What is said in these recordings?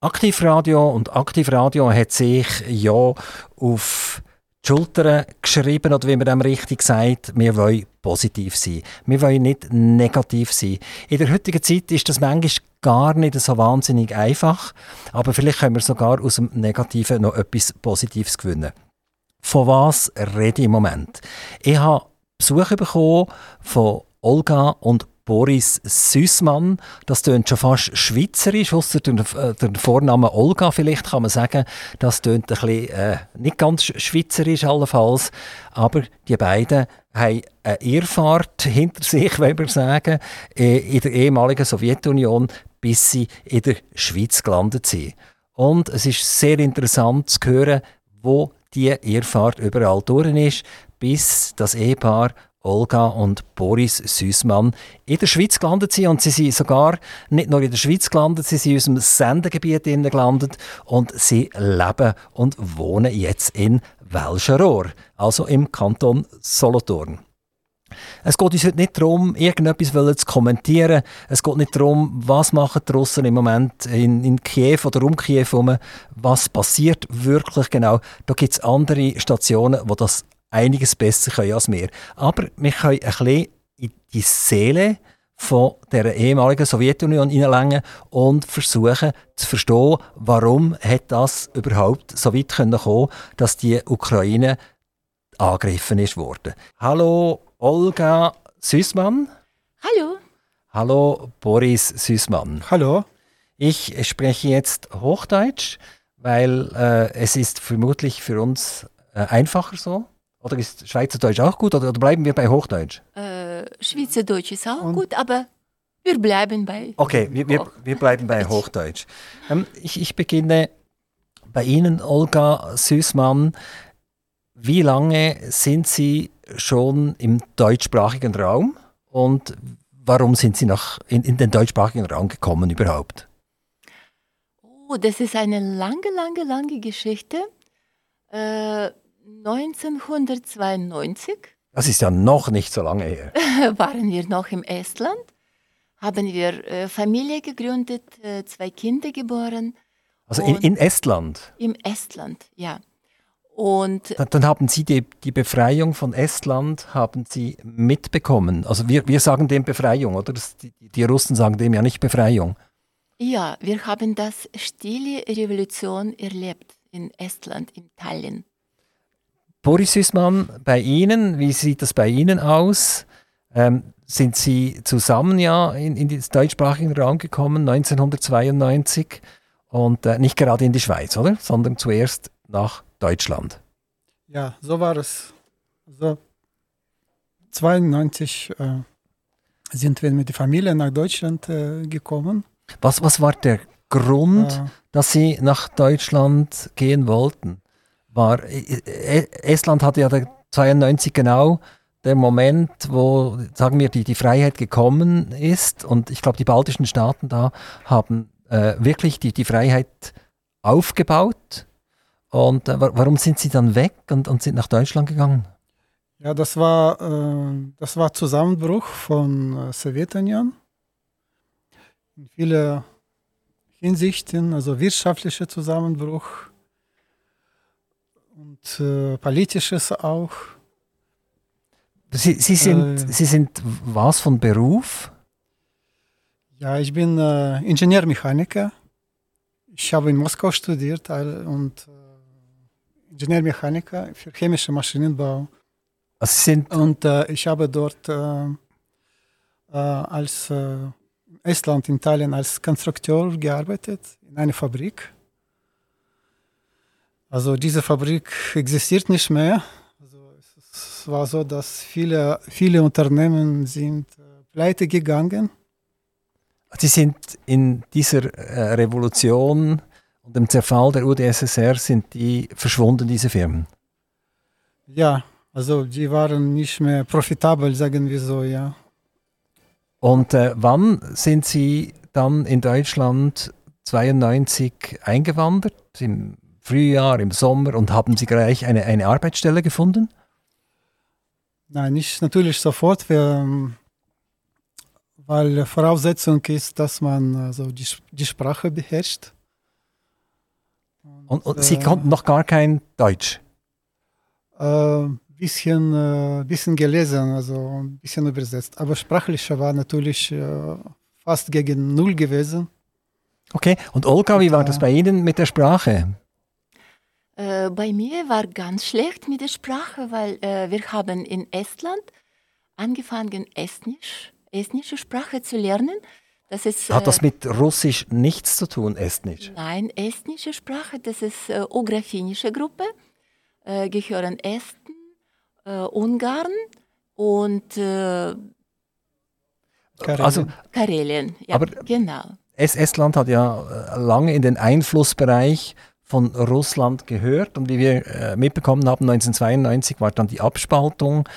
Aktivradio und Aktivradio hat sich ja auf die Schultern geschrieben, oder wie man dem richtig sagt, wir wollen positiv sein. Wir wollen nicht negativ sein. In der heutigen Zeit ist das manchmal gar nicht so wahnsinnig einfach, aber vielleicht können wir sogar aus dem Negativen noch etwas Positives gewinnen. Von was rede ich im Moment? Ich habe Besuch bekommen von Olga und Boris Süßmann. Das tönt schon fast schweizerisch, außer den, äh, den Vornamen Olga vielleicht kann man sagen. Das tönt ein bisschen, äh, nicht ganz schweizerisch allenfalls. Aber die beiden haben eine Irrfahrt hinter sich, wenn wir sagen, äh, in der ehemaligen Sowjetunion, bis sie in der Schweiz gelandet sind. Und es ist sehr interessant zu hören, wo die Irrfahrt überall durch ist, bis das Ehepaar Olga und Boris Süßmann in der Schweiz gelandet sind. Und sie sind sogar nicht nur in der Schweiz gelandet, sie sind in unserem Sendegebiet gelandet und sie leben und wohnen jetzt in Welscherohr, also im Kanton Solothurn. Es geht uns heute nicht darum, irgendetwas zu kommentieren. Es geht nicht darum, was machen die Russen im Moment in, in Kiew oder um Kiew herum. Was passiert wirklich genau? Da gibt es andere Stationen, wo das einiges besser können als wir. Aber wir können ein bisschen in die Seele von der ehemaligen Sowjetunion hineinlängen und versuchen zu verstehen, warum hat das überhaupt so weit kommen können dass die Ukraine angegriffen ist worden. Hallo Olga Süßmann. Hallo. Hallo Boris Süßmann. Hallo. Ich spreche jetzt Hochdeutsch, weil äh, es ist vermutlich für uns äh, einfacher so. Oder ist Schweizerdeutsch auch gut oder, oder bleiben wir bei Hochdeutsch? Äh, Schweizerdeutsch ist auch Und? gut, aber wir bleiben bei. Okay, wir, wir, wir bleiben bei Hochdeutsch. Ähm, ich, ich beginne bei Ihnen, Olga Süßmann. Wie lange sind Sie schon im deutschsprachigen Raum und warum sind Sie nach, in, in den deutschsprachigen Raum gekommen überhaupt? Oh, das ist eine lange, lange, lange Geschichte. Äh, 1992. Das ist ja noch nicht so lange her. waren wir noch im Estland, haben wir äh, Familie gegründet, äh, zwei Kinder geboren. Also in, in, Estland? Im Estland, ja. Und dann, dann, haben Sie die, die Befreiung von Estland haben Sie mitbekommen. Also wir, wir sagen dem Befreiung, oder? Die, die Russen sagen dem ja nicht Befreiung. Ja, wir haben das stille Revolution erlebt in Estland, in Tallinn. Boris Süßmann, bei Ihnen, wie sieht das bei Ihnen aus? Ähm, sind Sie zusammen ja in, in den deutschsprachigen Raum gekommen, 1992, und äh, nicht gerade in die Schweiz, oder? Sondern zuerst nach Deutschland. Ja, so war es. Also 92 äh, sind wir mit der Familie nach Deutschland äh, gekommen. Was, was war der Grund, dass Sie nach Deutschland gehen wollten? War, Estland hatte ja 92 genau der Moment, wo, sagen wir, die, die Freiheit gekommen ist. Und ich glaube, die baltischen Staaten da haben äh, wirklich die, die Freiheit aufgebaut. Und äh, warum sind sie dann weg und, und sind nach Deutschland gegangen? Ja, das war, äh, das war Zusammenbruch von äh, Sowjetunion. In vielen Hinsichten, also wirtschaftlicher Zusammenbruch, und äh, politisches auch. Sie, Sie, sind, äh, Sie sind was von Beruf? Ja, ich bin äh, Ingenieurmechaniker. Ich habe in Moskau studiert und äh, Ingenieurmechaniker für chemische Maschinenbau. Also Sie sind und äh, ich habe dort äh, als Estland, in Italien als Konstrukteur gearbeitet in einer Fabrik. Also diese Fabrik existiert nicht mehr. Also es war so, dass viele, viele Unternehmen sind äh, pleite gegangen. Sie sind in dieser äh, Revolution und dem Zerfall der UdSSR sind die verschwunden, diese Firmen? Ja, also die waren nicht mehr profitabel, sagen wir so, ja. Und äh, wann sind Sie dann in Deutschland 92 eingewandert? Im Frühjahr, im Sommer und haben Sie gleich eine, eine Arbeitsstelle gefunden? Nein, nicht natürlich sofort, wir, weil Voraussetzung ist, dass man also die, die Sprache beherrscht. Und, und Sie konnten noch gar kein Deutsch? Äh, bisschen, äh, bisschen gelesen, also ein bisschen übersetzt. Aber sprachlich war natürlich äh, fast gegen Null gewesen. Okay, und Olga, wie war das bei Ihnen mit der Sprache? Äh, bei mir war ganz schlecht mit der Sprache, weil äh, wir haben in Estland angefangen, Estnisch, estnische Sprache zu lernen. Das ist, Hat das äh, mit Russisch nichts zu tun, Estnisch? Nein, estnische Sprache, das ist äh, Ographinische Gruppe, äh, gehören Esten, äh, Ungarn und äh, Karelien. Also, Karelien, ja, aber genau. Estland hat ja äh, lange in den Einflussbereich von Russland gehört und wie wir äh, mitbekommen haben, 1992 war dann die Abspaltung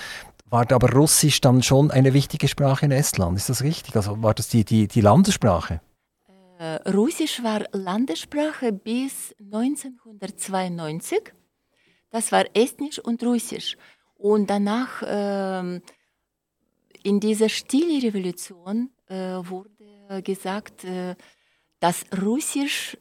war aber Russisch dann schon eine wichtige Sprache in Estland? Ist das richtig? Also war das die, die, die Landessprache? Äh, Russisch war Landessprache bis 1992. Das war Estnisch und Russisch. Und danach äh, in dieser stille Revolution äh, wurde gesagt, äh, dass Russisch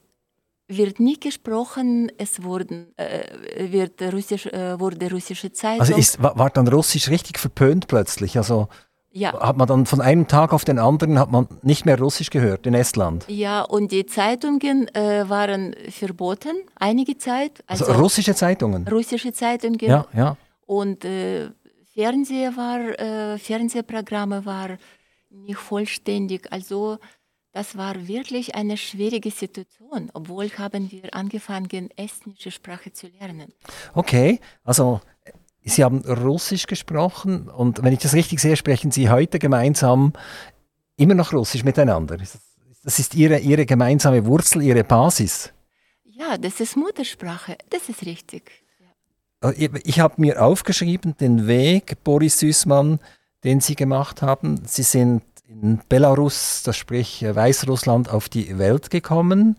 wird nicht gesprochen, es wurden, äh, wird Russisch, äh, wurde russische Zeitung. Also ist, war, dann Russisch richtig verpönt plötzlich? Also ja. hat man dann von einem Tag auf den anderen hat man nicht mehr Russisch gehört in Estland? Ja, und die Zeitungen äh, waren verboten, einige Zeit. Also, also, russische Zeitungen? Russische Zeitungen. Ja, ja. Und äh, Fernseher war, äh, Fernsehprogramme waren nicht vollständig. Also das war wirklich eine schwierige Situation, obwohl haben wir angefangen, estnische Sprache zu lernen. Okay, also Sie haben Russisch gesprochen und wenn ich das richtig sehe, sprechen Sie heute gemeinsam immer noch Russisch miteinander. Das ist Ihre, Ihre gemeinsame Wurzel, Ihre Basis. Ja, das ist Muttersprache, das ist richtig. Äh, ich habe mir aufgeschrieben, den Weg, Boris Süßmann, den Sie gemacht haben. Sie sind in Belarus, das sprich äh, Weißrussland, auf die Welt gekommen.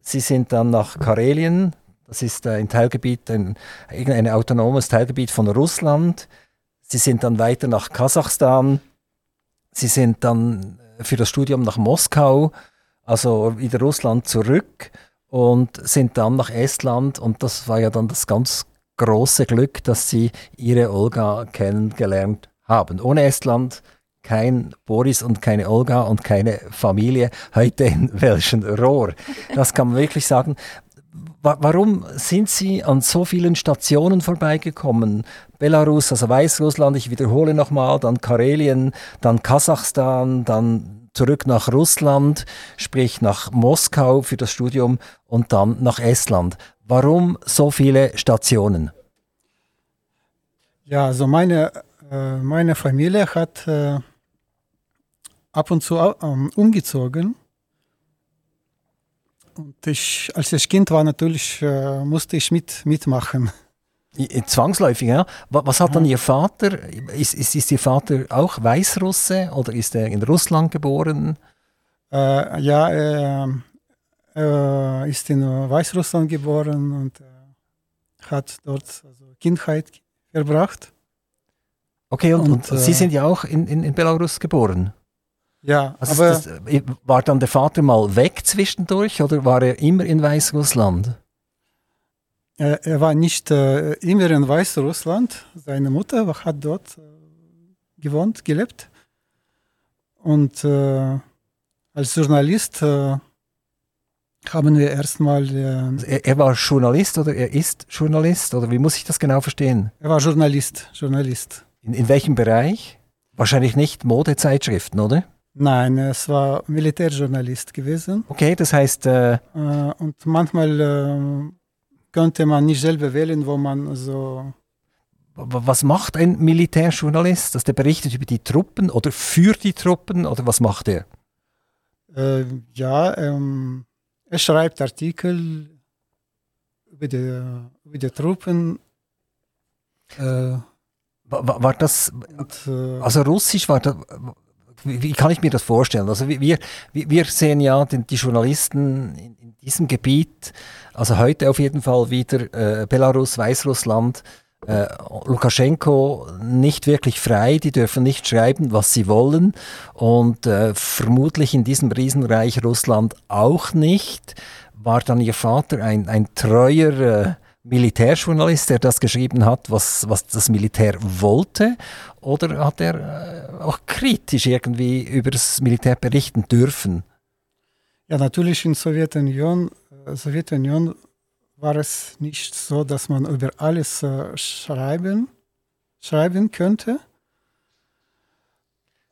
Sie sind dann nach Karelien, das ist ein Teilgebiet, ein, ein autonomes Teilgebiet von Russland. Sie sind dann weiter nach Kasachstan. Sie sind dann äh, für das Studium nach Moskau, also wieder Russland zurück und sind dann nach Estland. Und das war ja dann das ganz große Glück, dass Sie Ihre Olga kennengelernt haben. Ohne Estland kein Boris und keine Olga und keine Familie heute in welchen Rohr. Das kann man wirklich sagen. Warum sind Sie an so vielen Stationen vorbeigekommen? Belarus, also Weißrussland, ich wiederhole nochmal, dann Karelien, dann Kasachstan, dann zurück nach Russland, sprich nach Moskau für das Studium und dann nach Estland. Warum so viele Stationen? Ja, also meine, äh, meine Familie hat äh, ab und zu ähm, umgezogen. Und ich, als ich Kind war, natürlich äh, musste ich mit, mitmachen. Zwangsläufig, ja. Was hat dann Ihr Vater? Ist, ist, ist Ihr Vater auch Weißrusse oder ist er in Russland geboren? Äh, ja, er äh, ist in Weißrussland geboren und äh, hat dort also Kindheit verbracht. Okay, und, und, und Sie äh, sind ja auch in, in, in Belarus geboren? Ja, also aber das, war dann der Vater mal weg zwischendurch oder war er immer in Weißrussland? Er, er war nicht äh, immer in Weißrussland. Seine Mutter hat dort äh, gewohnt, gelebt. Und äh, als Journalist äh, haben wir erstmal. Äh, also er, er, war Journalist oder er ist Journalist oder wie muss ich das genau verstehen? Er war Journalist, Journalist. In, in welchem Bereich? Wahrscheinlich nicht Modezeitschriften, oder? Nein, es war Militärjournalist gewesen. Okay, das heißt. Äh, äh, und manchmal äh, könnte man nicht selber wählen, wo man so. Was macht ein Militärjournalist? Dass der berichtet über die Truppen oder für die Truppen oder was macht er? Äh, ja, ähm, er schreibt Artikel über die, über die Truppen. Äh, war, war, das, und, also Russisch war das, wie, wie, kann ich mir das vorstellen? Also wir, wir sehen ja den, die Journalisten in, in, diesem Gebiet, also heute auf jeden Fall wieder äh, Belarus, Weißrussland, äh, Lukaschenko nicht wirklich frei, die dürfen nicht schreiben, was sie wollen und äh, vermutlich in diesem Riesenreich Russland auch nicht. war dann Ihr Vater ein, ein treuer äh, Militärjournalist, der das geschrieben hat, was, was das Militär wollte? Oder hat er äh, auch kritisch irgendwie über das Militär berichten dürfen? Ja, natürlich in Sowjetunion, äh, Sowjetunion war es nicht so, dass man über alles äh, schreiben, schreiben könnte.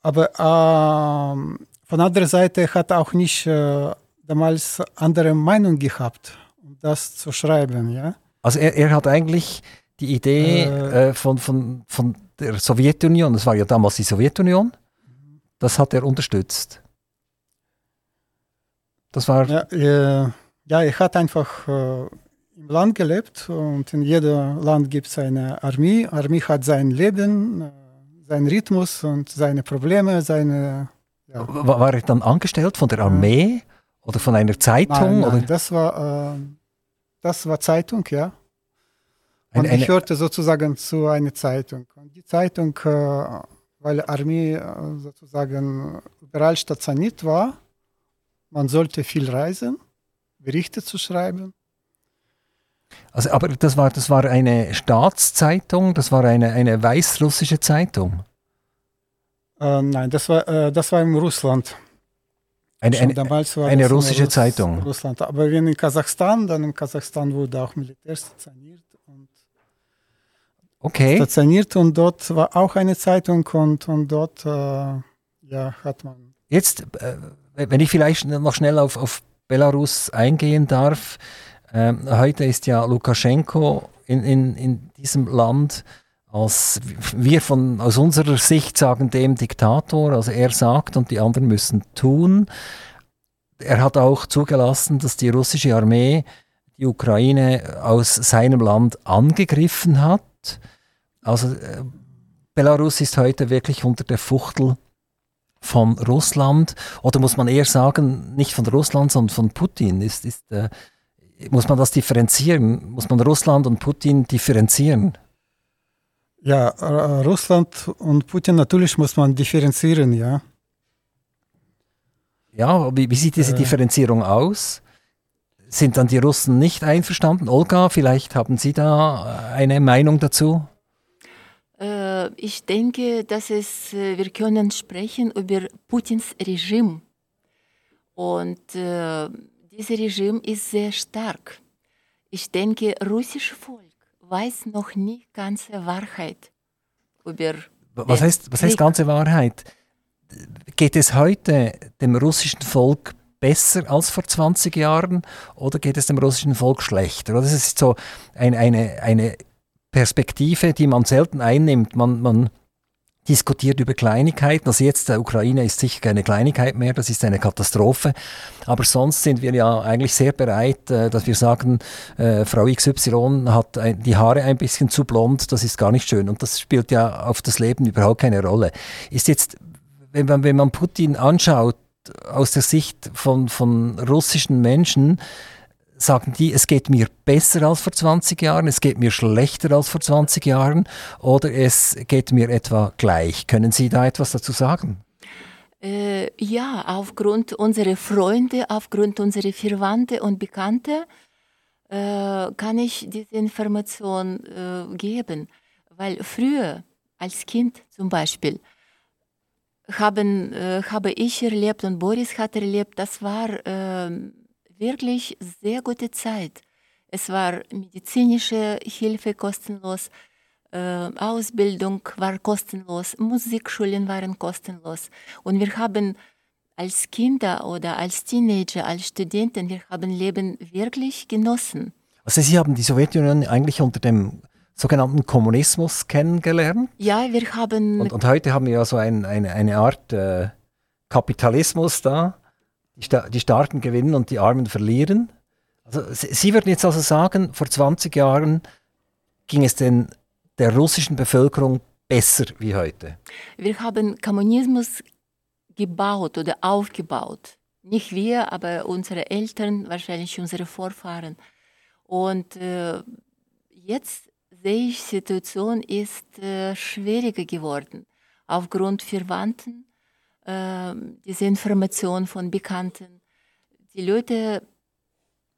Aber äh, von anderer Seite hat auch nicht äh, damals andere Meinung gehabt, um das zu schreiben. Ja? Also er, er hat eigentlich die Idee äh, äh, von, von, von der Sowjetunion, das war ja damals die Sowjetunion, das hat er unterstützt. Das war. Ja, äh, ja er hat einfach äh, im Land gelebt und in jedem Land gibt es eine Armee. Armee hat sein Leben, äh, seinen Rhythmus und seine Probleme, seine. Ja. War er dann angestellt von der Armee oder von einer Zeitung? Nein, nein, das war das war Zeitung, ja. Und eine, ich hörte sozusagen zu einer Zeitung. Und die Zeitung, äh, weil Armee äh, sozusagen überall stationiert war, man sollte viel reisen, Berichte zu schreiben. Also, aber das war, das war eine Staatszeitung, das war eine, eine weißrussische Zeitung? Äh, nein, das war, äh, das war in Russland. Eine, eine, eine russische Russ Zeitung. Russland. Aber wenn in Kasachstan, dann in Kasachstan wurde auch Militär stationiert. Und okay. Stationiert und dort war auch eine Zeitung und, und dort äh, ja, hat man. Jetzt, äh, wenn ich vielleicht noch schnell auf, auf Belarus eingehen darf. Ähm, heute ist ja Lukaschenko in, in, in diesem Land als wir von aus unserer Sicht sagen dem Diktator, also er sagt und die anderen müssen tun. Er hat auch zugelassen, dass die russische Armee die Ukraine aus seinem Land angegriffen hat. Also äh, Belarus ist heute wirklich unter der Fuchtel von Russland oder muss man eher sagen, nicht von Russland, sondern von Putin? Ist, ist, äh, muss man das differenzieren? Muss man Russland und Putin differenzieren? Ja, äh, Russland und Putin natürlich muss man differenzieren, ja. Ja, wie, wie sieht diese äh, Differenzierung aus? Sind dann die Russen nicht einverstanden? Olga, vielleicht haben Sie da eine Meinung dazu? Äh, ich denke, dass es, äh, wir können sprechen über Putins Regime. Und äh, dieses Regime ist sehr stark. Ich denke, russische Volk weiß noch nicht ganze Wahrheit über. Was heißt, was heißt ganze Wahrheit? Geht es heute dem russischen Volk besser als vor 20 Jahren oder geht es dem russischen Volk schlechter? Das ist so ein, eine, eine Perspektive, die man selten einnimmt. Man, man diskutiert über Kleinigkeiten. Also jetzt der Ukraine ist sicher keine Kleinigkeit mehr, das ist eine Katastrophe. Aber sonst sind wir ja eigentlich sehr bereit, äh, dass wir sagen, äh, Frau XY hat die Haare ein bisschen zu blond, das ist gar nicht schön. Und das spielt ja auf das Leben überhaupt keine Rolle. Ist jetzt, wenn man, wenn man Putin anschaut, aus der Sicht von, von russischen Menschen, sagen die, es geht mir besser als vor 20 Jahren, es geht mir schlechter als vor 20 Jahren oder es geht mir etwa gleich. Können Sie da etwas dazu sagen? Äh, ja, aufgrund unserer Freunde, aufgrund unserer Verwandte und Bekannte äh, kann ich diese Information äh, geben. Weil früher, als Kind zum Beispiel, haben, äh, habe ich erlebt und Boris hat erlebt, das war ähm, wirklich sehr gute Zeit. Es war medizinische Hilfe kostenlos, äh, Ausbildung war kostenlos, Musikschulen waren kostenlos. Und wir haben als Kinder oder als Teenager, als Studenten, wir haben Leben wirklich genossen. Also Sie haben die Sowjetunion eigentlich unter dem sogenannten Kommunismus kennengelernt? Ja, wir haben... Und, und heute haben wir ja so ein, eine, eine Art äh, Kapitalismus da die, die Starken gewinnen und die Armen verlieren. Also, Sie würden jetzt also sagen, vor 20 Jahren ging es denn der russischen Bevölkerung besser wie heute? Wir haben Kommunismus gebaut oder aufgebaut. Nicht wir, aber unsere Eltern, wahrscheinlich unsere Vorfahren. Und äh, jetzt sehe ich, die Situation ist äh, schwieriger geworden. Aufgrund Verwandten, äh, diese Information von Bekannten. Die Leute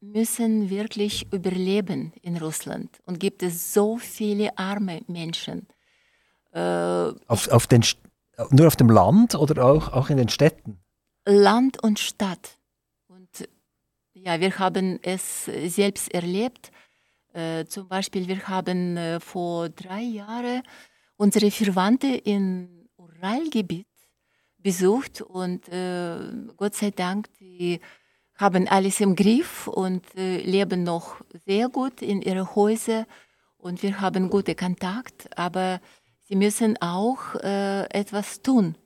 müssen wirklich überleben in Russland und gibt es so viele arme Menschen. Äh, auf, auf den, nur auf dem Land oder auch, auch in den Städten? Land und Stadt. Und ja, wir haben es selbst erlebt. Äh, zum Beispiel, wir haben äh, vor drei Jahren unsere Verwandte im Uralgebiet besucht und äh, Gott sei Dank, die haben alles im Griff und äh, leben noch sehr gut in ihren Häusern und wir haben guten Kontakt, aber sie müssen auch äh, etwas tun,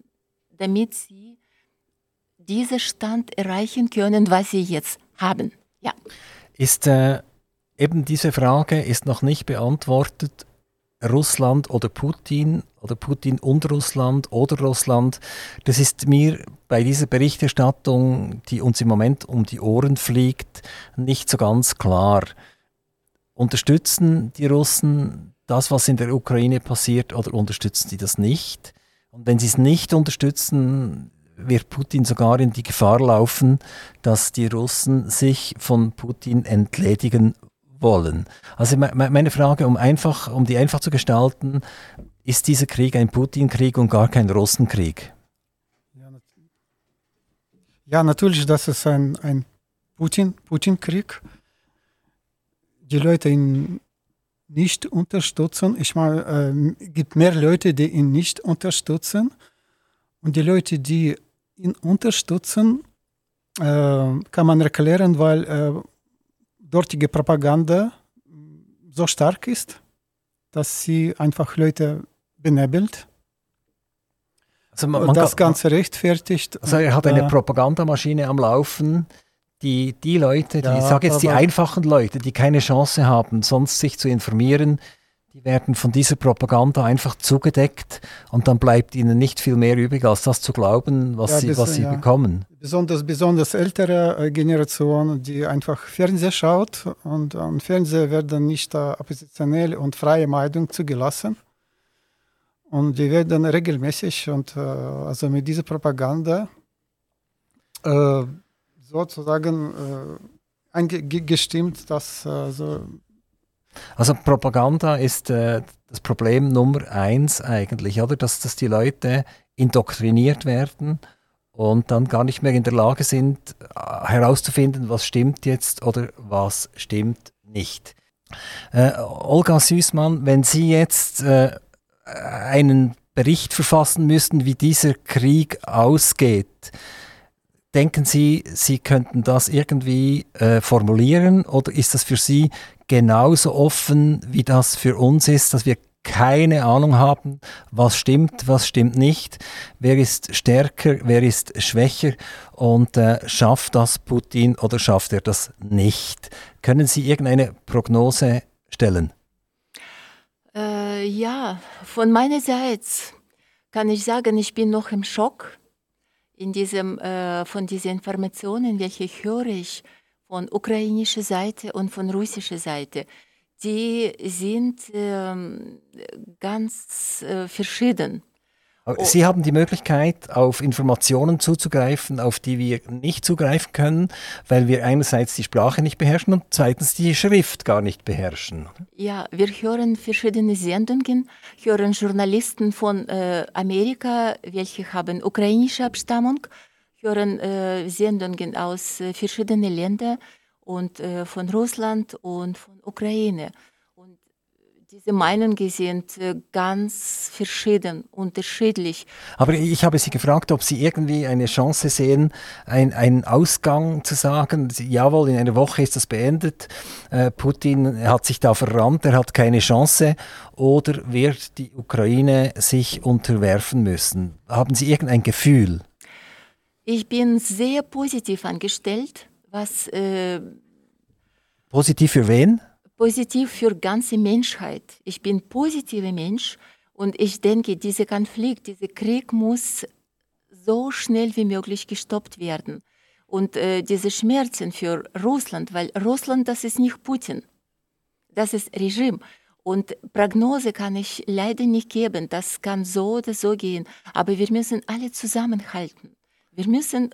damit sie diesen Stand erreichen können, was sie jetzt haben. Ja. Ist äh, eben diese Frage ist noch nicht beantwortet. Russland oder Putin oder Putin und Russland oder Russland. Das ist mir bei dieser Berichterstattung, die uns im Moment um die Ohren fliegt, nicht so ganz klar. Unterstützen die Russen das, was in der Ukraine passiert, oder unterstützen sie das nicht? Und wenn sie es nicht unterstützen, wird Putin sogar in die Gefahr laufen, dass die Russen sich von Putin entledigen wollen. Also meine Frage, um, einfach, um die einfach zu gestalten, ist dieser Krieg ein Putin-Krieg und gar kein Russenkrieg? Ja, natürlich, das ist ein, ein Putin-Krieg. Putin die Leute ihn nicht unterstützen. Ich meine, es äh, gibt mehr Leute, die ihn nicht unterstützen. Und die Leute, die ihn unterstützen, äh, kann man erklären, weil äh, dortige Propaganda so stark ist, dass sie einfach Leute benebelt. Also man, man das Ganze rechtfertigt. Also er hat eine äh, Propagandamaschine am Laufen, die die Leute, die, ja, ich sage jetzt die einfachen Leute, die keine Chance haben, sonst sich zu informieren, die werden von dieser Propaganda einfach zugedeckt und dann bleibt ihnen nicht viel mehr übrig, als das zu glauben, was ja, sie, was sie ja. bekommen. Besonders, besonders ältere äh, Generation, die einfach Fernsehen schaut und am Fernsehen werden nicht äh, oppositionell und freie Meinung zugelassen. Und die werden regelmäßig und äh, also mit dieser Propaganda äh, sozusagen äh, eingestimmt, dass äh, so also Propaganda ist äh, das Problem Nummer eins eigentlich, oder? Dass, dass die Leute indoktriniert werden und dann gar nicht mehr in der Lage sind, äh, herauszufinden, was stimmt jetzt oder was stimmt nicht. Äh, Olga Süßmann, wenn Sie jetzt äh, einen Bericht verfassen müssten, wie dieser Krieg ausgeht, denken Sie, Sie könnten das irgendwie äh, formulieren oder ist das für Sie genauso offen, wie das für uns ist, dass wir keine Ahnung haben, was stimmt, was stimmt nicht, wer ist stärker, wer ist schwächer und äh, schafft das Putin oder schafft er das nicht? Können Sie irgendeine Prognose stellen? Äh, ja, von meiner Seite kann ich sagen, ich bin noch im Schock in diesem, äh, von diesen Informationen, welche höre ich von ukrainischer Seite und von russischer Seite. Die sind ähm, ganz äh, verschieden. Sie haben die Möglichkeit, auf Informationen zuzugreifen, auf die wir nicht zugreifen können, weil wir einerseits die Sprache nicht beherrschen und zweitens die Schrift gar nicht beherrschen. Ja, wir hören verschiedene Sendungen, hören Journalisten von äh, Amerika, welche haben ukrainische Abstammung, hören äh, Sendungen aus äh, verschiedenen Ländern und äh, von Russland und von Ukraine diese Meinungen sind äh, ganz verschieden, unterschiedlich. Aber ich habe Sie gefragt, ob Sie irgendwie eine Chance sehen, ein, einen Ausgang zu sagen, jawohl, in einer Woche ist das beendet, äh, Putin hat sich da verrannt, er hat keine Chance, oder wird die Ukraine sich unterwerfen müssen? Haben Sie irgendein Gefühl? Ich bin sehr positiv angestellt, was... Äh, positiv für wen? Positiv für ganze Menschheit. Ich bin positiver Mensch und ich denke, dieser Konflikt, dieser Krieg muss so schnell wie möglich gestoppt werden. Und äh, diese Schmerzen für Russland, weil Russland, das ist nicht Putin, das ist Regime. Und Prognose kann ich leider nicht geben, das kann so oder so gehen. Aber wir müssen alle zusammenhalten. Wir müssen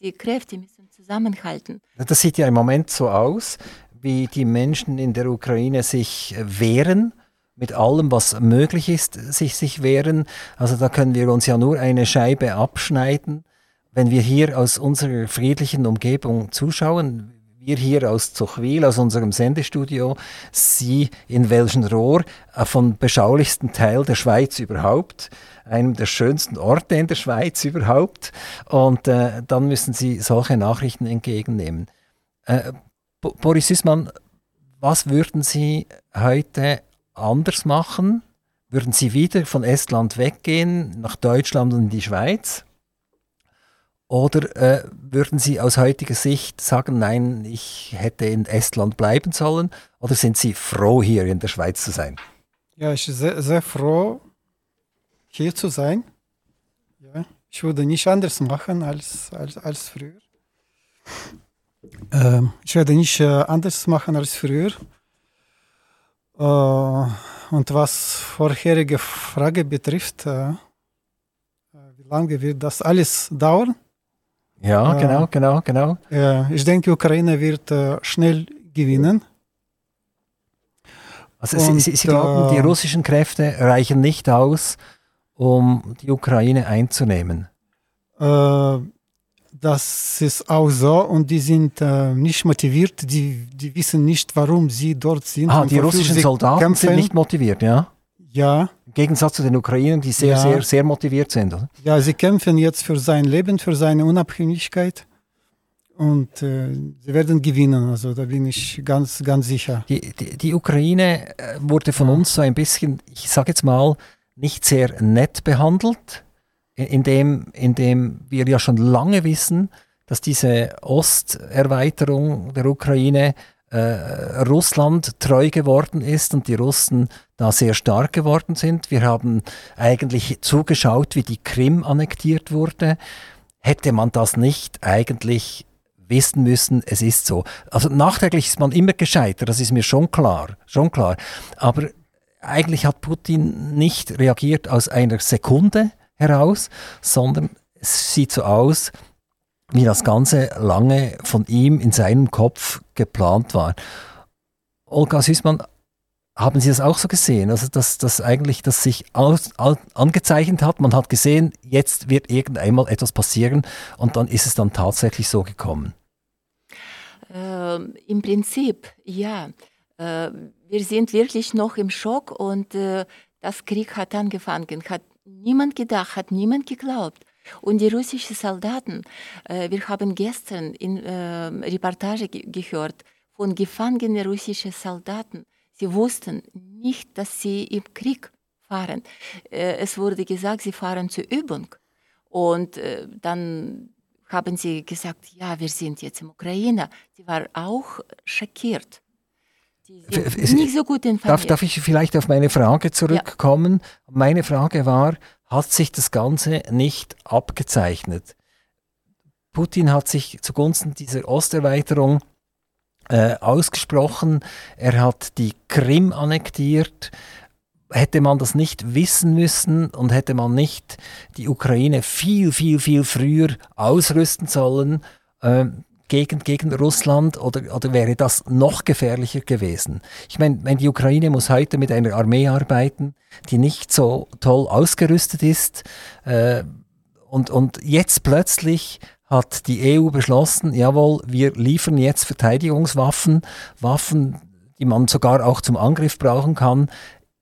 die Kräfte müssen zusammenhalten. Das sieht ja im Moment so aus, wie die Menschen in der Ukraine sich wehren mit allem, was möglich ist, sich, sich wehren. Also da können wir uns ja nur eine Scheibe abschneiden. Wenn wir hier aus unserer friedlichen Umgebung zuschauen, wir hier aus Zuchwil, aus unserem Sendestudio, Sie in Welschenrohr, äh, vom beschaulichsten Teil der Schweiz überhaupt, einem der schönsten Orte in der Schweiz überhaupt. Und äh, dann müssen Sie solche Nachrichten entgegennehmen. Äh, Boris Süßmann, was würden Sie heute anders machen? Würden Sie wieder von Estland weggehen, nach Deutschland und in die Schweiz? Oder äh, würden Sie aus heutiger Sicht sagen, nein, ich hätte in Estland bleiben sollen? Oder sind Sie froh, hier in der Schweiz zu sein? Ja, ich bin sehr, sehr froh, hier zu sein. Ja, ich würde nicht anders machen als, als, als früher. Ähm, ich werde nicht äh, anders machen als früher. Äh, und was vorherige Frage betrifft, äh, äh wie lange wird das alles dauern? Ja, genau, genau, genau. ich denke, Ukraine wird äh, schnell gewinnen. Also Und, Sie, Sie, glauben, die äh, russischen Kräfte reichen nicht aus, um die Ukraine einzunehmen? Das ist auch so und die sind äh, nicht motiviert, die, die wissen nicht, warum sie dort sind. Ah, die russischen Soldaten kämpfen. sind nicht motiviert, ja? Ja. Im Gegensatz zu den Ukrainern, die sehr, ja. sehr, sehr motiviert sind, oder? Ja, sie kämpfen jetzt für sein Leben, für seine Unabhängigkeit. Und äh, sie werden gewinnen, also da bin ich ganz, ganz sicher. Die, die, die Ukraine äh, wurde von uns so ein bisschen, ich sage jetzt mal, nicht sehr nett behandelt, indem, indem wir ja schon lange wissen, dass diese Osterweiterung der Ukraine äh, Russland treu geworden ist und die Russen da sehr stark geworden sind. Wir haben eigentlich zugeschaut, wie die Krim annektiert wurde. Hätte man das nicht eigentlich wissen müssen, es ist so. Also nachträglich ist man immer gescheitert, das ist mir schon klar, schon klar. Aber eigentlich hat Putin nicht reagiert aus einer Sekunde heraus, sondern es sieht so aus, wie das Ganze lange von ihm in seinem Kopf geplant war. Olga Süßmann, haben Sie das auch so gesehen? Also, dass, dass eigentlich das sich aus, angezeichnet hat, man hat gesehen, jetzt wird irgendeinmal etwas passieren und dann ist es dann tatsächlich so gekommen? Äh, Im Prinzip, ja. Äh, wir sind wirklich noch im Schock und äh, das Krieg hat angefangen. Hat niemand gedacht, hat niemand geglaubt. Und die russischen Soldaten, äh, wir haben gestern in äh, Reportage ge gehört von gefangenen russischen Soldaten. Sie wussten nicht, dass sie im Krieg fahren. Äh, es wurde gesagt, sie fahren zur Übung. Und äh, dann haben sie gesagt, ja, wir sind jetzt im Ukraine. Sie war auch schockiert. Nicht so gut informiert. Darf, darf ich vielleicht auf meine Frage zurückkommen? Ja. Meine Frage war, hat sich das Ganze nicht abgezeichnet. Putin hat sich zugunsten dieser Osterweiterung äh, ausgesprochen. Er hat die Krim annektiert. Hätte man das nicht wissen müssen und hätte man nicht die Ukraine viel, viel, viel früher ausrüsten sollen, äh, gegen, gegen Russland oder, oder wäre das noch gefährlicher gewesen? Ich meine, die Ukraine muss heute mit einer Armee arbeiten, die nicht so toll ausgerüstet ist. Äh, und, und jetzt plötzlich hat die EU beschlossen, jawohl, wir liefern jetzt Verteidigungswaffen, Waffen, die man sogar auch zum Angriff brauchen kann.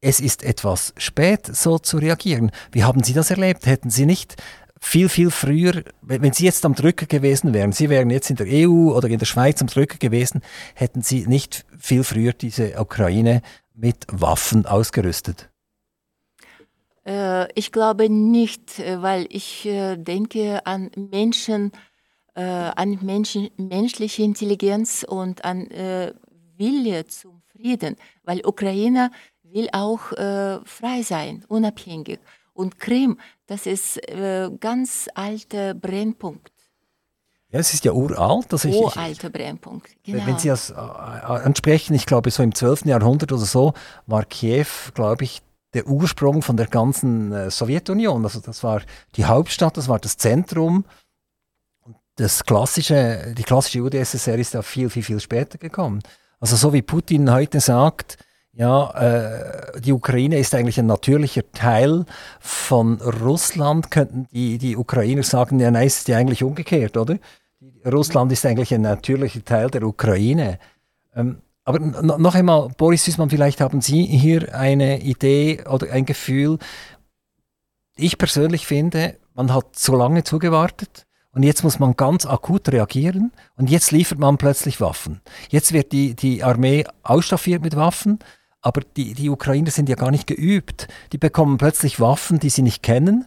Es ist etwas spät, so zu reagieren. Wie haben Sie das erlebt? Hätten Sie nicht viel, viel früher, wenn Sie jetzt am Drücker gewesen wären, Sie wären jetzt in der EU oder in der Schweiz am Drücker gewesen, hätten Sie nicht viel früher diese Ukraine mit Waffen ausgerüstet? Äh, ich glaube nicht, äh, weil ich äh, denke an Menschen, an Menschen, menschliche Intelligenz und an Wille zum Frieden, weil Ukraine will auch frei sein, unabhängig. Und Krim, das ist äh, ganz alter Brennpunkt. Ja, es ist ja uralt. Also Uralter Brennpunkt, genau. Wenn Sie das äh, ansprechen, ich glaube, so im 12. Jahrhundert oder so, war Kiew, glaube ich, der Ursprung von der ganzen äh, Sowjetunion. Also das war die Hauptstadt, das war das Zentrum. Und das klassische, die klassische UdSSR ist ja viel, viel, viel später gekommen. Also so wie Putin heute sagt, ja, äh, die Ukraine ist eigentlich ein natürlicher Teil von Russland, könnten die, die Ukrainer sagen, ja, nein, ist ja eigentlich umgekehrt, oder? Russland ist eigentlich ein natürlicher Teil der Ukraine. Ähm, aber noch einmal, Boris Süßmann, vielleicht haben Sie hier eine Idee oder ein Gefühl. Ich persönlich finde, man hat zu lange zugewartet und jetzt muss man ganz akut reagieren und jetzt liefert man plötzlich Waffen. Jetzt wird die, die Armee ausstaffiert mit Waffen, aber die, die Ukrainer sind ja gar nicht geübt. Die bekommen plötzlich Waffen, die sie nicht kennen,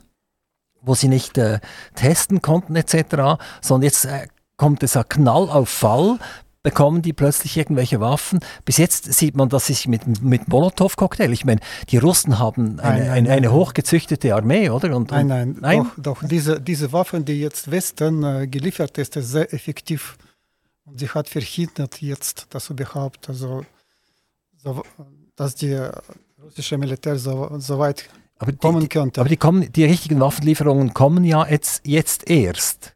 wo sie nicht äh, testen konnten etc., sondern jetzt äh, kommt es ein Knall auf Fall, bekommen die plötzlich irgendwelche Waffen. Bis jetzt sieht man, dass sich mit, mit Molotow-Cocktail, ich meine, die Russen haben eine, nein, nein, eine, eine hochgezüchtete Armee, oder? Und, nein, nein, nein, doch, doch diese, diese Waffen, die jetzt Westen äh, geliefert ist, ist sehr effektiv. Und sie hat verhindert jetzt, dass überhaupt, also, so, dass die russische Militär so, so weit aber kommen die, könnte. Aber die, kommen, die richtigen Waffenlieferungen kommen ja jetzt, jetzt erst.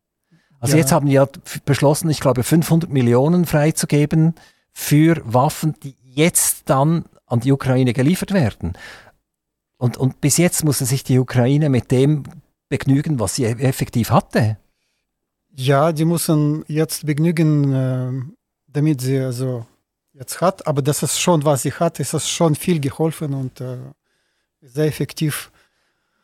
Also ja. jetzt haben die ja beschlossen, ich glaube, 500 Millionen freizugeben für Waffen, die jetzt dann an die Ukraine geliefert werden. Und, und bis jetzt musste sich die Ukraine mit dem begnügen, was sie e-, effektiv hatte. Ja, die müssen jetzt begnügen, äh, damit sie also jetzt hat. Aber das ist schon, was sie hat, ist das schon viel geholfen und äh, sehr effektiv.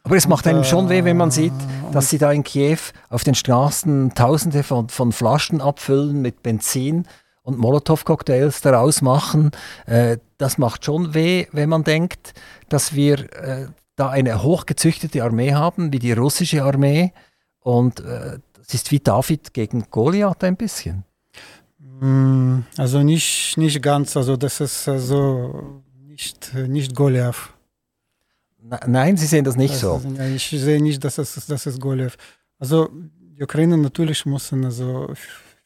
Aber es macht einem schon weh, wenn man sieht, dass sie da in Kiew auf den Straßen Tausende von, von Flaschen abfüllen mit Benzin und Molotow-Cocktails daraus machen. Äh, das macht schon weh, wenn man denkt, dass wir äh, da eine hochgezüchtete Armee haben, wie die russische Armee. Und äh, das ist wie David gegen Goliath ein bisschen. Mm, also nicht, nicht ganz, also das ist also nicht, nicht Goliath. Nein, Sie sehen das nicht also, so. Ich sehe nicht, dass es, dass es Golev. Also die Ukraine natürlich müssen also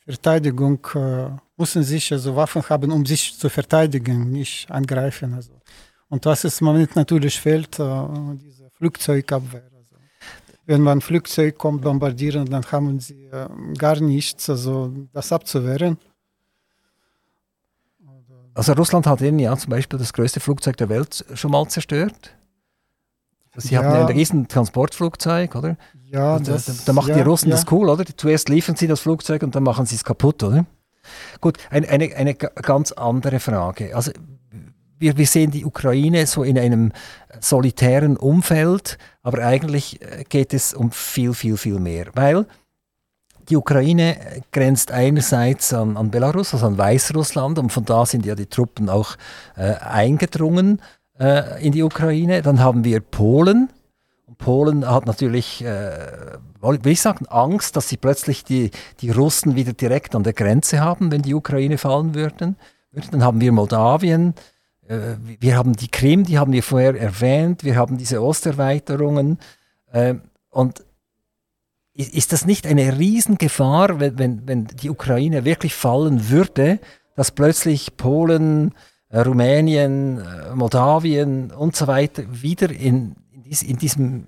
Verteidigung äh, müssen sich also Waffen haben, um sich zu verteidigen, nicht angreifen. Also. Und was es im Moment natürlich fehlt, äh, diese Flugzeugabwehr. Also. Wenn man Flugzeug kommt bombardieren, dann haben sie äh, gar nichts, also das abzuwehren. Also Russland hat eben ja zum Beispiel das größte Flugzeug der Welt schon mal zerstört. Sie ja. hatten ein riesen Transportflugzeug, oder? Ja, also, das, da, da, machen ja, die Russen ja. das cool, oder? Zuerst liefern sie das Flugzeug und dann machen sie es kaputt, oder? Gut, ein, eine, eine ganz andere Frage. Also wir, wir sehen die Ukraine so in einem solitären Umfeld, aber eigentlich äh, geht es um viel, viel, viel mehr, weil die Ukraine grenzt einerseits an, an Belarus, also an Weißrussland, und von da sind ja die Truppen auch äh, eingedrungen äh, in die Ukraine. Dann haben wir Polen. Und Polen hat natürlich, äh, will ich sagen, Angst, dass sie plötzlich die, die Russen wieder direkt an der Grenze haben, wenn die Ukraine fallen würden. Dann haben wir Moldawien. Äh, wir haben die Krim, die haben wir vorher erwähnt. Wir haben diese Osterweiterungen. Äh, und ist das nicht eine Riesengefahr, wenn, wenn, wenn die Ukraine wirklich fallen würde, dass plötzlich Polen, äh, Rumänien, äh, Moldawien und so weiter wieder in, in, dies, in diesem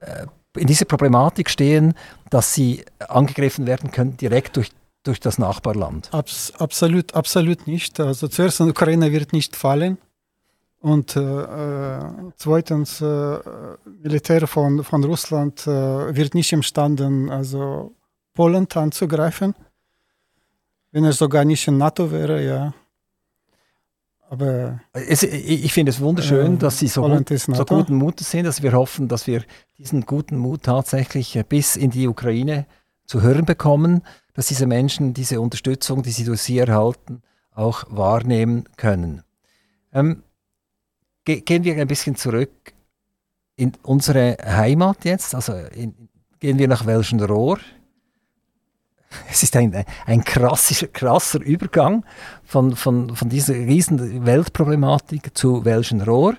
äh, in dieser Problematik stehen, dass sie angegriffen werden können direkt durch, durch das Nachbarland? Abs absolut, absolut nicht. Also zuerst die Ukraine wird nicht fallen. Und äh, zweitens, äh, Militär von, von Russland äh, wird nicht imstande, also Polen anzugreifen. Wenn es sogar nicht in NATO wäre, ja. Aber es, ich finde es wunderschön, äh, dass Sie so, gut, so guten Mutes sind, dass wir hoffen, dass wir diesen guten Mut tatsächlich äh, bis in die Ukraine zu hören bekommen, dass diese Menschen diese Unterstützung, die sie durch Sie erhalten, auch wahrnehmen können. Ähm, ge gehen wir ein bisschen zurück in unsere Heimat jetzt, also in, gehen wir nach Welschenrohr es ist ein, ein krasser, krasser Übergang von, von, von dieser riesen Weltproblematik zu welchen Rohr.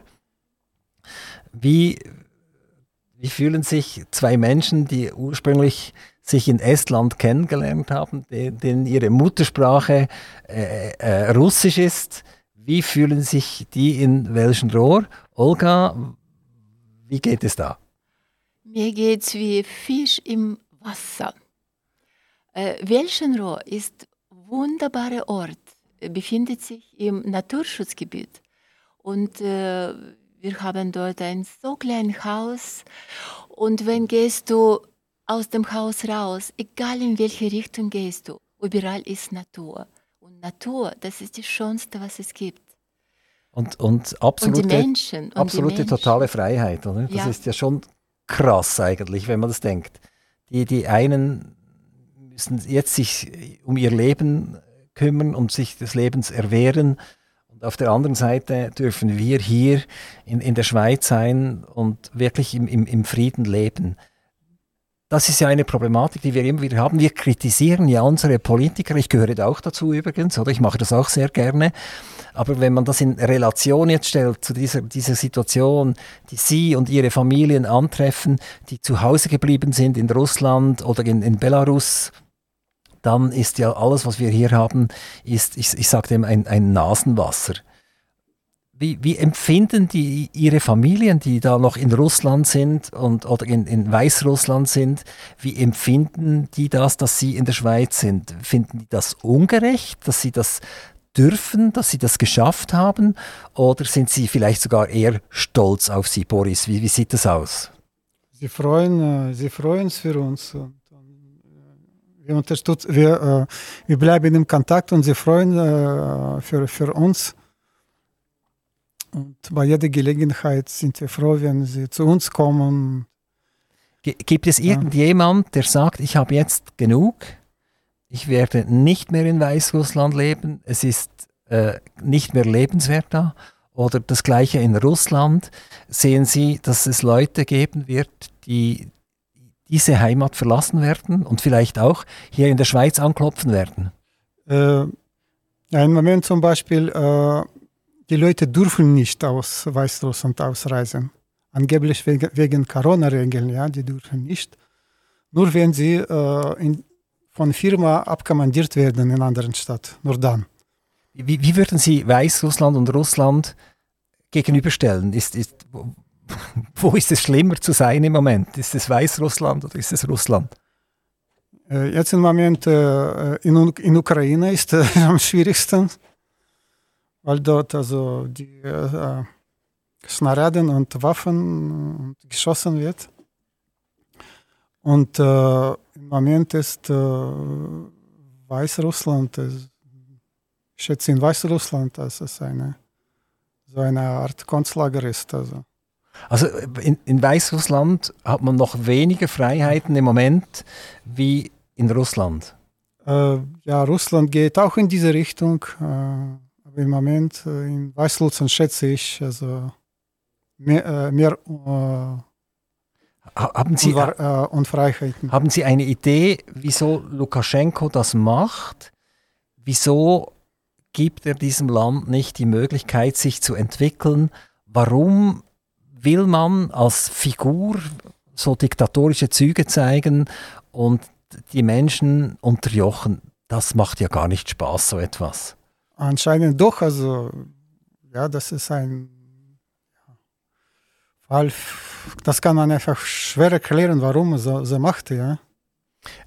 Wie, wie fühlen sich zwei Menschen, die ursprünglich sich in Estland kennengelernt haben, denen ihre Muttersprache äh, äh, Russisch ist, wie fühlen sich die in welchen Rohr? Olga, wie geht es da? Mir geht es wie Fisch im Wasser. Äh, Welschenrohr ist ein wunderbarer Ort, befindet sich im Naturschutzgebiet. Und äh, wir haben dort ein so kleines Haus. Und wenn gehst du aus dem Haus raus, egal in welche Richtung gehst du, überall ist Natur. Natur, das ist das Schönste, was es gibt. Und, und absolute, und die Menschen. Und absolute totale Freiheit. Oder? Das Ja. ist ja schon krass eigentlich, wenn man das denkt. Die, die einen müssen jetzt sich um ihr Leben kümmern und sich des Lebens erwehren. Und auf der anderen Seite dürfen wir hier in, in der Schweiz sein und wirklich im, im, im Frieden leben. Das ist ja eine Problematik, die wir immer wieder haben. Wir kritisieren ja unsere Politiker. Ich gehöre da auch dazu übrigens, oder? Ich mache das auch sehr gerne. Aber wenn man das in Relation jetzt stellt zu dieser, dieser Situation, die Sie und Ihre Familien antreffen, die zu Hause geblieben sind in Russland oder in, in Belarus, dann ist ja alles, was wir hier haben, ist, ich, ich sage dem, ein, ein Nasenwasser. Wie, wie empfinden die Ihre Familien, die da noch in Russland sind und, oder in, in Weißrussland sind, wie empfinden die das, dass Sie in der Schweiz sind? Finden die das ungerecht, dass Sie das dürfen, dass Sie das geschafft haben? Oder sind Sie vielleicht sogar eher stolz auf Sie, Boris? Wie, wie sieht das aus? Sie freuen, äh, sie freuen uns für uns. Äh, wir, wir, äh, wir bleiben im Kontakt und sie freuen für, für uns. Und bei jeder Gelegenheit sind wir froh, wenn sie zu uns kommen. Gibt es irgendjemand, der sagt, ich habe jetzt genug, ich werde nicht mehr in Weißrussland leben, es ist äh, nicht mehr lebenswert da? Oder das gleiche in Russland. Sehen Sie, dass es Leute geben wird, die diese Heimat verlassen werden und vielleicht auch hier in der Schweiz anklopfen werden? Äh, ein Moment zum Beispiel, äh, die Leute dürfen nicht aus Weißrussland ausreisen. Angeblich wegen, wegen Corona-Regeln, ja, die dürfen nicht. Nur wenn sie äh, in, von Firma abkommandiert werden in anderen Stadt, nur dann. Wie, wie würden Sie Weißrussland und Russland gegenüberstellen? Ist, ist, wo, ist es schlimmer zu sein im Moment? Ist es Weißrussland oder ist es Russland? Äh, jetzt im Moment äh, in, in Ukraine ist äh, am schwierigsten, weil dort also die äh, Snaraden und Waffen äh, geschossen wird. Und äh, im Moment ist äh, Weißrussland, äh, ich schätze in Weißrussland, dass es eine so eine Art Konzlager ist. Also. Also in, in Weißrussland hat man noch weniger Freiheiten im Moment wie in Russland. Äh, ja, Russland geht auch in diese Richtung. Äh, im Moment äh, in Weißrussland schätze ich also mehr, äh, mehr äh, Ha- Haben Sie, Unwahr, äh, Unfreiheiten. haben Sie eine Idee, wieso Lukaschenko das macht? Wieso gibt er diesem Land nicht die Möglichkeit, sich zu entwickeln? Warum will man als Figur so diktatorische Züge zeigen und die Menschen unterjochen? Das macht ja gar nicht Spaß, so etwas. Anscheinend doch, also ja, das ist ein ja, Fall, das kann man einfach schwer erklären, warum er so, so macht, ja.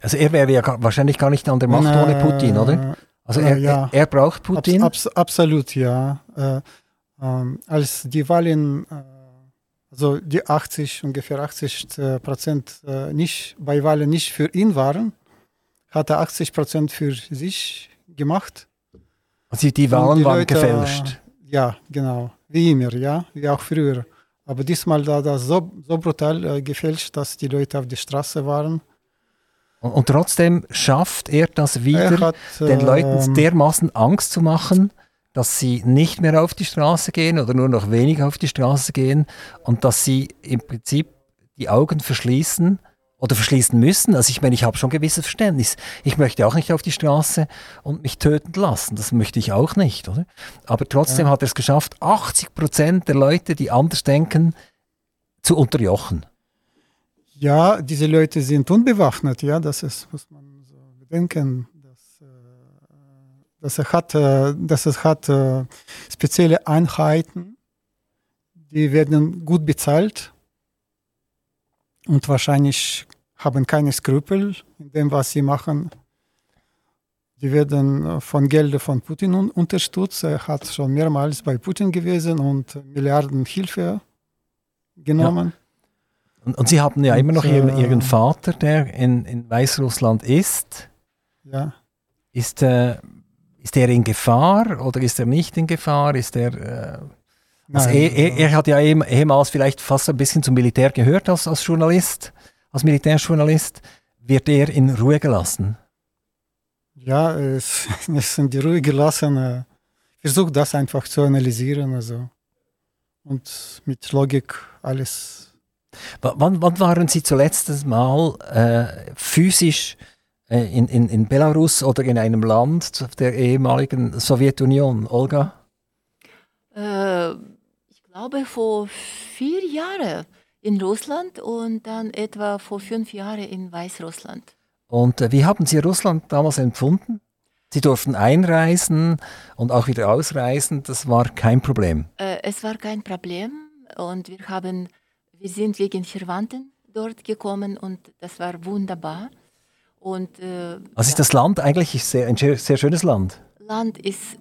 Also er wäre ja gar, wahrscheinlich gar nicht an der Macht ohne Putin, oder? Also äh, er, ja. er, er braucht Putin. Abs, abs, absolut, ja. Äh, ähm, als die Wahlen, äh, also die 80, ungefähr 80 äh, Prozent äh, nicht, bei Wahlen nicht für ihn waren, hat er 80 Prozent für sich gemacht. Also die waren Leute, gefälscht. Ja, genau. Wie immer, ja, wie auch früher. Aber diesmal war das so, so brutal äh, gefälscht, dass die Leute auf die Straße waren. Und, und trotzdem schafft er das wieder, Er hat, den Leuten ähm, dermaßen Angst zu machen, dass sie nicht mehr auf die Straße gehen oder nur noch wenig auf die Straße gehen und dass sie im Prinzip die Augen verschließen oder verschließen müssen. Also ich meine, ich habe schon gewisses Verständnis. Ich möchte auch nicht auf die Straße und mich töten lassen. Das möchte ich auch nicht, oder? Aber trotzdem Ja. hat er es geschafft, 80 Prozent der Leute, die anders denken, zu unterjochen. Ja, diese Leute sind unbewaffnet, ja, das ist, muss man so bedenken. Dass, äh, dass er hat, äh, dass es hat äh, spezielle Einheiten, die werden gut bezahlt und wahrscheinlich haben keine Skrupel in dem, was sie machen. die werden von Geldern von Putin un unterstützt. Er hat schon mehrmals bei Putin gewesen und Milliarden Hilfe genommen. Ja. Und, und, Sie haben ja und, immer noch Ihren, äh, Ihren Vater, der in, in Weißrussland ist. Ja. Ist, äh, ist er in Gefahr oder ist er nicht in Gefahr? Ist er. Äh, also Nein, er, er, er, hat ja ehemals vielleicht fast ein bisschen zum Militär gehört als, als Journalist, als Militärjournalist. Wird er in Ruhe gelassen? Ja, es, es sind die Ruhe gelassen. Ich versuche das einfach zu analysieren also, und mit Logik alles. W wann, wann waren Sie zuletzt Mal äh, physisch äh, in, in, in Belarus oder in einem Land der ehemaligen Sowjetunion, Olga? Äh, glaube vor vier Jahren in Russland und dann etwa vor fünf Jahren in Weißrussland. Und äh, wie haben Sie Russland damals empfunden? Sie durften einreisen und auch wieder ausreisen. Das war kein Problem. Äh, es war kein Problem und wir haben, wir sind wegen Verwandten dort gekommen und das war wunderbar. Und, äh, also ist das Land eigentlich sehr, ein sehr, sehr schönes Land? Land ist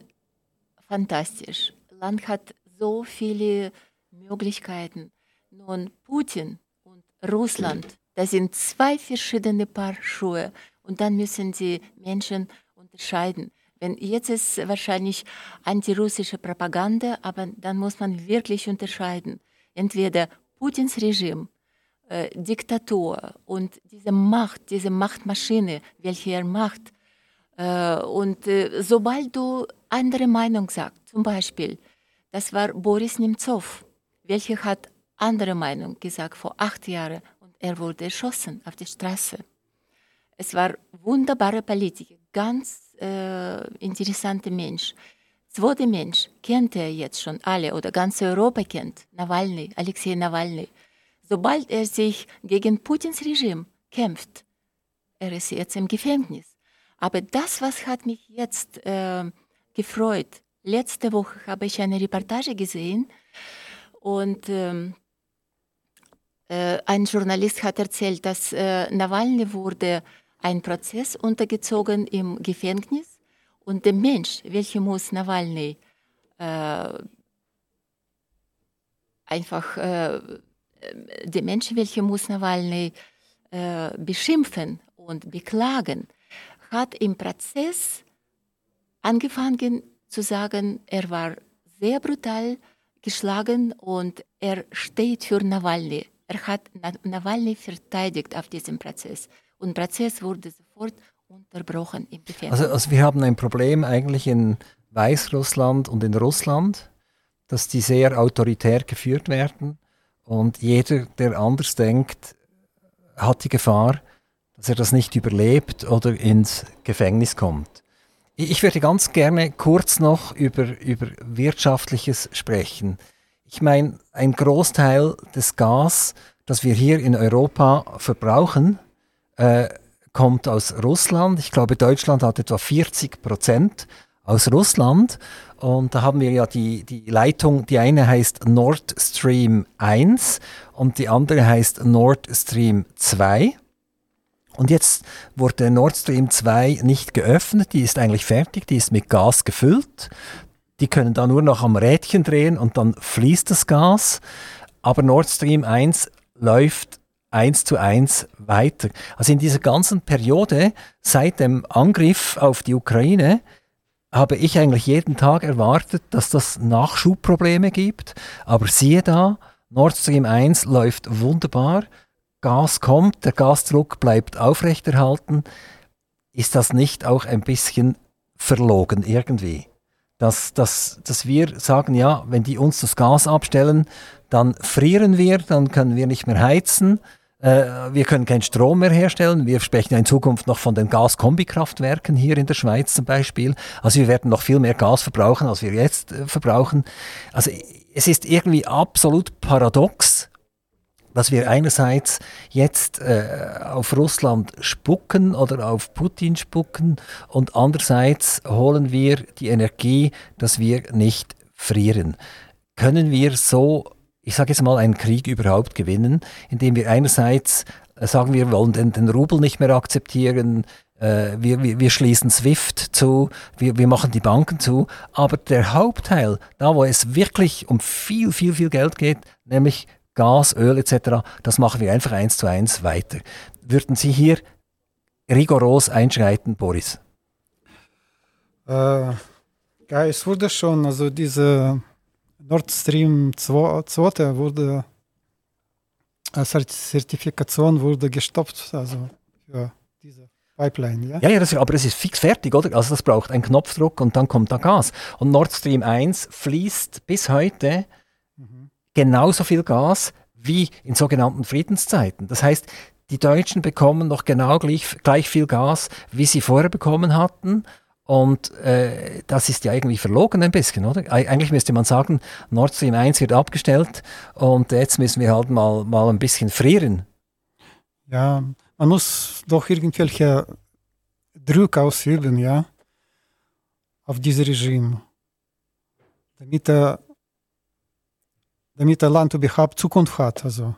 fantastisch. Land hat so viele Möglichkeiten. Nun Putin und Russland das sind zwei verschiedene Paar Schuhe und dann müssen die Menschen unterscheiden. Wenn jetzt ist wahrscheinlich antirussische Propaganda, aber dann muss man wirklich unterscheiden. Entweder Putins Regime, äh, Diktatur und diese Macht, diese Machtmaschine, welche er macht. Äh, und äh, sobald du andere Meinung sagst, zum Beispiel, das war Boris Nemtsov, welcher hat andere Meinung gesagt vor acht Jahren er wurde erschossen auf der Straße. Es war wunderbare Politiker, ganz äh, interessanter Mensch. Zweiter Mensch kennt er jetzt schon alle oder ganz Europa kennt, Nawalny, Alexei Nawalny. Sobald er sich gegen Putins Regime kämpft, er ist jetzt im Gefängnis. Aber das, was hat mich jetzt äh, gefreut, letzte Woche habe ich eine Reportage gesehen und ähm, äh, ein Journalist hat erzählt, dass äh, Nawalny wurde ein Prozess untergezogen im Gefängnis und der Mensch, welcher muss Nawalny äh, einfach, äh, der Mensch, welcher muss Nawalny äh, beschimpfen und beklagen, hat im Prozess angefangen zu sagen, er war sehr brutal geschlagen und er steht für Nawalny. Er hat Nawalny verteidigt auf diesem Prozess. Und der Prozess wurde sofort unterbrochen im Gefängnis. Also, also wir haben ein Problem eigentlich in Weißrussland und in Russland, dass die sehr autoritär geführt werden. Und jeder, der anders denkt, hat die Gefahr, dass er das nicht überlebt oder ins Gefängnis kommt. Ich würde ganz gerne kurz noch über, über Wirtschaftliches sprechen. Ich meine, ein Großteil des Gas, das wir hier in Europa verbrauchen, äh, kommt aus Russland. Ich glaube, Deutschland hat etwa 40 Prozent aus Russland. Und da haben wir ja die, die Leitung, die eine heißt Nord Stream 1 und die andere heißt Nord Stream 2. Und jetzt wurde Nord Stream 2 nicht geöffnet, die ist eigentlich fertig, die ist mit Gas gefüllt. Die können da nur noch am Rädchen drehen und dann fließt das Gas. Aber Nord Stream 1 läuft eins zu eins weiter. Also in dieser ganzen Periode seit dem Angriff auf die Ukraine habe ich eigentlich jeden Tag erwartet, dass das Nachschubprobleme gibt. Aber siehe da, Nord Stream 1 läuft wunderbar. Gas kommt, der Gasdruck bleibt aufrechterhalten. Ist das nicht auch ein bisschen verlogen irgendwie? dass, dass, dass wir sagen, ja, wenn die uns das Gas abstellen, dann frieren wir, dann können wir nicht mehr heizen, äh, wir können keinen Strom mehr herstellen. Wir sprechen ja in Zukunft noch von den Gaskombikraftwerken hier in der Schweiz zum Beispiel. Also wir werden noch viel mehr Gas verbrauchen, als wir jetzt äh, verbrauchen. Also es ist irgendwie absolut paradox, dass wir einerseits jetzt äh, auf Russland spucken oder auf Putin spucken und andererseits holen wir die Energie, dass wir nicht frieren. Können wir so, ich sage jetzt mal, einen Krieg überhaupt gewinnen, indem wir einerseits äh, sagen, wir wollen den, den Rubel nicht mehr akzeptieren, äh, wir, wir, wir, schließen SWIFT zu, wir, wir machen die Banken zu. Aber der Hauptteil, da wo es wirklich um viel, viel, viel Geld geht, nämlich Gas, Öl etc., das machen wir einfach eins zu eins weiter. Würden Sie hier rigoros einschreiten, Boris? Äh, ja, es wurde schon, also diese Nord Stream 2, 2 wurde, äh, Zertifikation wurde gestoppt, also für diese Pipeline, ja? Ja, ja das, aber es ist fix fertig, oder? Also das braucht einen Knopfdruck und dann kommt da Gas. Und Nord Stream 1 fließt bis heute. Genauso viel Gas wie in sogenannten Friedenszeiten. Das heißt, die Deutschen bekommen noch genau gleich, gleich viel Gas, wie sie vorher bekommen hatten. Und äh, das ist ja irgendwie verlogen ein bisschen, oder? Eigentlich müsste man sagen, Nord Stream 1 wird abgestellt und jetzt müssen wir halt mal, mal ein bisschen frieren. Ja, man muss doch irgendwelche Druck ausüben, ja, auf dieses Regime, damit, er, damit das Land überhaupt Zukunft hat. Also.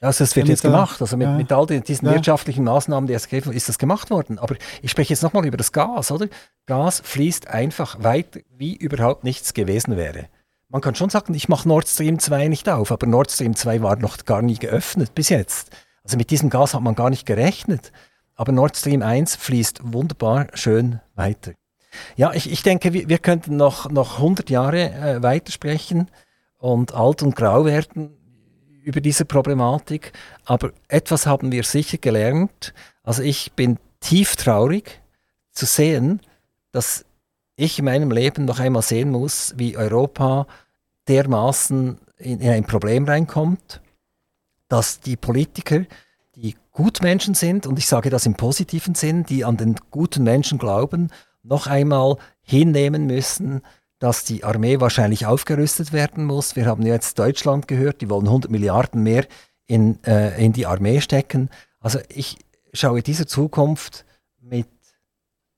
Ja, also es wird jetzt gemacht. Also mit, ja. mit all diesen ja. wirtschaftlichen Maßnahmen, die es gegeben ist das gemacht worden. Aber ich spreche jetzt nochmal über das Gas, oder? Gas fließt einfach weiter, wie überhaupt nichts gewesen wäre. Man kann schon sagen, ich mache Nord Stream 2 nicht auf, aber Nord Stream 2 war noch gar nie geöffnet bis jetzt. Also mit diesem Gas hat man gar nicht gerechnet. Aber Nord Stream 1 fließt wunderbar schön weiter. Ja, ich, ich denke, wir, wir könnten noch, noch 100 Jahre äh, weitersprechen und alt und grau werden über diese Problematik. Aber etwas haben wir sicher gelernt. Also ich bin tief traurig zu sehen, dass ich in meinem Leben noch einmal sehen muss, wie Europa dermaßen in, in ein Problem reinkommt dass die Politiker, die Gutmenschen sind, und ich sage das im positiven Sinn, die an den guten Menschen glauben, noch einmal hinnehmen müssen, dass die Armee wahrscheinlich aufgerüstet werden muss. Wir haben jetzt Deutschland gehört, die wollen 100 Milliarden mehr in, äh, in die Armee stecken. Also ich schaue dieser Zukunft mit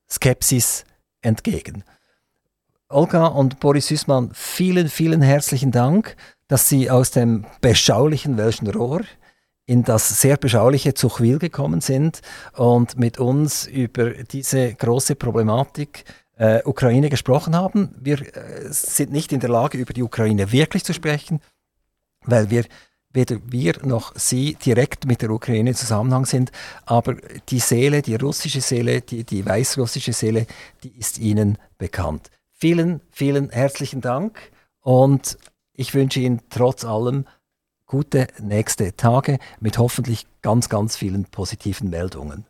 Skepsis entgegen. Olga und Boris Süßmann, vielen, vielen herzlichen Dank dass sie aus dem beschaulichen Welschen Rohr in das sehr beschauliche Zuchwil gekommen sind und mit uns über diese große Problematik äh, Ukraine gesprochen haben. Wir äh, sind nicht in der Lage, über die Ukraine wirklich zu sprechen, weil wir weder wir noch Sie direkt mit der Ukraine in Zusammenhang sind, aber die Seele, die russische Seele, die, die weißrussische Seele, die ist Ihnen bekannt. Vielen, vielen herzlichen Dank und ich wünsche Ihnen trotz allem gute nächste Tage mit hoffentlich ganz, ganz vielen positiven Meldungen.